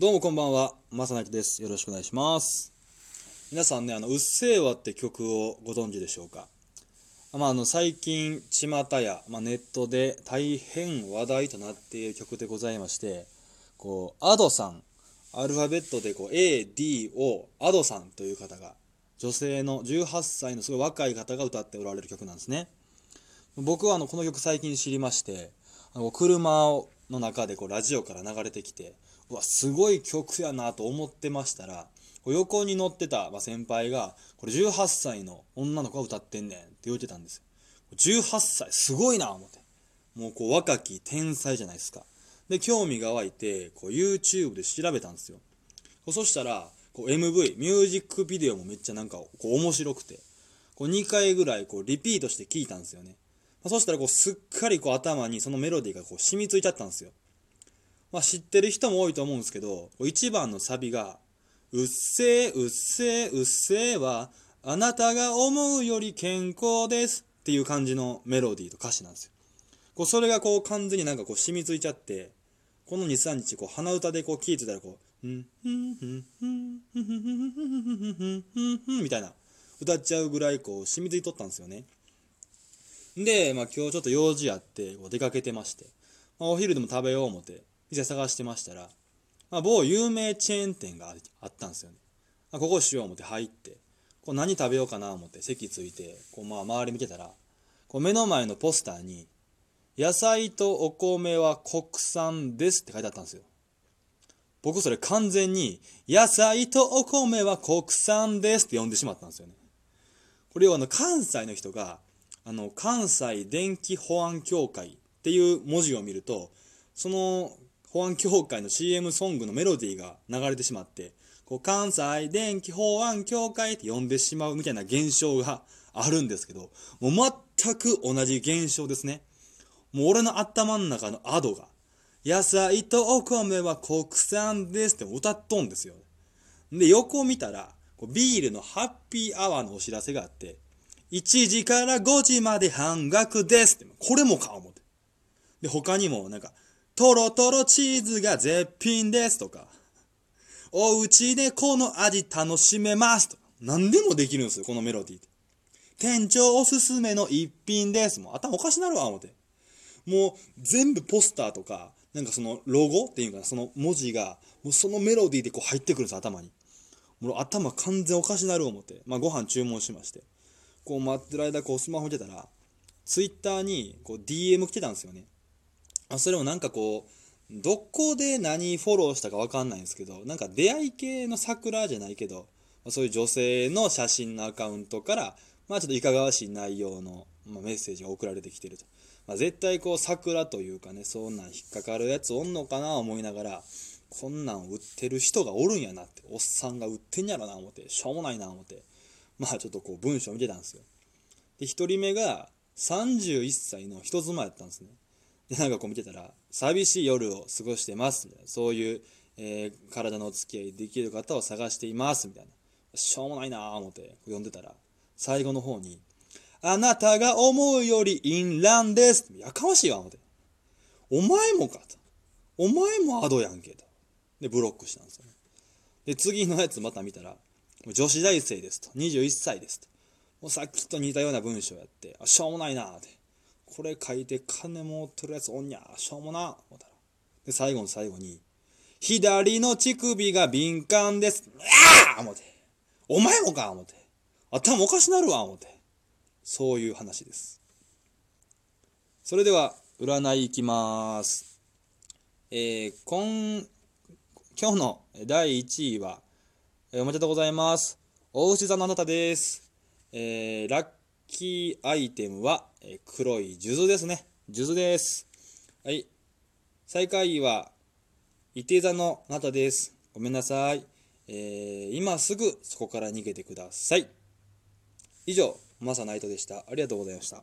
どうもこんばんは、まさなきです。よろしくお願いします。皆さんね、あの、うっせぇわって曲をご存知でしょうか？まあ、あの、最近、巷や、まあ、ネットで大変話題となっている曲でございまして、こう、アドさん、アルファベットでこう、A, D, O、アドさんという方が、女性の18歳のすごい若い方が歌っておられる曲なんですね。僕はあの、この曲最近知りまして、あの車をの中でこうラジオから流れてきてうわすごい曲やなと思ってましたら横に乗ってたま先輩が「これ18歳の女の子が歌ってんねん」って言ってたんですよ。18歳すごいな思って。もうこう若き天才じゃないですか。で興味が湧いてこう YouTube で調べたんですよ。そしたらこう MV ミュージックビデオもめっちゃなんかこう面白くてこう2回ぐらいこうリピートして聞いたんですよね。まあそしたらこうすっかりこう頭にそのメロディーがこう染みついちゃったんですよ。まあ、知ってる人も多いと思うんですけど、1番のサビが、うっせーうっせーうっせーは、あなたが思うより健康ですっていう感じのメロディーと歌詞なんですよ。こうそれがこう完全になんかこう染みついちゃって、この2、3日こう鼻歌でこう聴いてたらこう、んふんふんふんふんふんふんふんふんふんふんふんふんみたいな歌っちゃうぐらいこう染みついとったんですよね。で、まあ、今日ちょっと用事あってこう出かけてまして、まあ、お昼でも食べよう思って店探してましたら、まあ、某有名チェーン店があったんですよね、まあ、ここしよう思って入ってこう何食べようかな思って席ついてこうまあ周り見てたらこう目の前のポスターに「野菜とお米は国産です」って書いてあったんですよ。僕それ完全に「野菜とお米は国産です」って呼んでしまったんですよね。これをあの関西の人があの、関西電気保安協会っていう文字を見ると、その保安協会の CM ソングのメロディーが流れてしまって、こう関西電気保安協会って呼んでしまうみたいな現象があるんですけど、もう全く同じ現象ですね。もう俺の頭の中のアドが、野菜とお米は国産ですって歌っとんですよ。で、横を見たら、ビールのハッピーアワーのお知らせがあって、1時から5時まで半額ですって。これもか思って。で、他にもなんか、トロトロチーズが絶品ですとか、お家でこの味楽しめますと、何でもできるんですよ、このメロディーって。店長おすすめの一品です。もう頭おかしなるわ、思って。もう全部ポスターとか、なんかそのロゴっていうかな、その文字が、もうそのメロディーでこう入ってくるんです、頭に。もう頭完全おかしなる思って。まあご飯注文しまして。こう待ってる間こうスマホ見てたらツイッターにこう DM 来てたんですよね。あそれもなんかこうどこで何フォローしたか分かんないんですけどなんか出会い系の桜じゃないけどそういう女性の写真のアカウントからまあちょっといかがわしい内容の、ま、メッセージが送られてきてると、まあ、絶対こう桜というかねそんなん引っかかるやつおんのかな思いながらこんなん売ってる人がおるんやなっておっさんが売ってんやろな思ってしょうもないな思って。まあちょっとこう文章見てたんですよ。で、一人目が31歳の人妻やったんですね。で、なんかこう見てたら、寂しい夜を過ごしてます、みたいな。そういう、えー体のお付き合いできる方を探しています、みたいな。しょうもないなぁ思って読んでたら、最後の方に、あなたが思うより淫乱です。やかましいわ、思って。お前もかと。お前もアドやんけと。で、ブロックしたんですよね。で、次のやつまた見たら、女子大生ですと。21歳ですと。もうさっきと似たような文章やって、あ、しょうもないなって。これ書いて金持ってるやつおんにゃ、しょうもな、思ったら。で、最後の最後に、左の乳首が敏感です。ああ思て。お前もか思て。頭おかしなるわ思て。そういう話です。それでは、占いいきます。えー、今、今日の第1位は、えーおめでとうございます。お牛座のあなたです。えーラッキーアイテムは、えー黒い数珠ですね。数珠です。はい。最下位は、伊手座のあなたです。ごめんなさい。えー今すぐそこから逃げてください。以上、マサナイトでした。ありがとうございました。